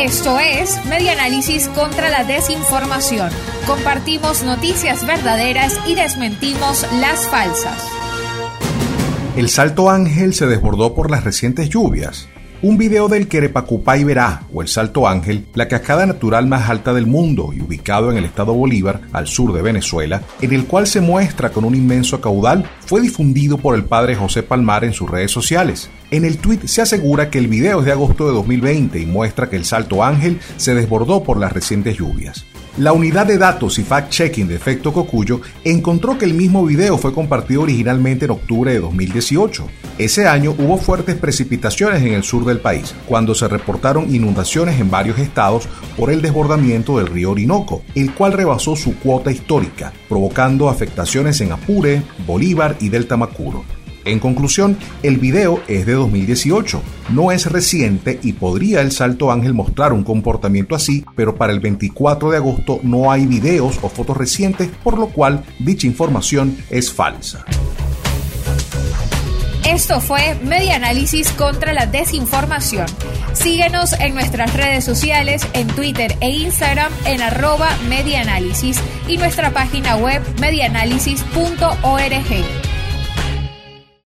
Esto es Medianálisis contra la desinformación. Compartimos noticias verdaderas y desmentimos las falsas. El Salto Ángel se desbordó por las recientes lluvias. Un video del Querepacupay Verá, o el Salto Ángel, la cascada natural más alta del mundo y ubicado en el estado Bolívar, al sur de Venezuela, en el cual se muestra con un inmenso caudal, fue difundido por el padre José Palmar en sus redes sociales. En el tuit se asegura que el video es de agosto de 2020 y muestra que el Salto Ángel se desbordó por las recientes lluvias. La unidad de datos y fact-checking de Efecto Cocuyo encontró que el mismo video fue compartido originalmente en octubre de 2018. Ese año hubo fuertes precipitaciones en el sur del país, cuando se reportaron inundaciones en varios estados por el desbordamiento del río Orinoco, el cual rebasó su cuota histórica, provocando afectaciones en Apure, Bolívar y Delta Macuro. En conclusión, el video es de 2018, no es reciente y podría el Salto Ángel mostrar un comportamiento así, pero para el 24 de agosto no hay videos o fotos recientes, por lo cual dicha información es falsa. Esto fue Media Análisis contra la Desinformación. Síguenos en nuestras redes sociales, en Twitter e Instagram en arroba medianálisis y nuestra página web medianálisis.org.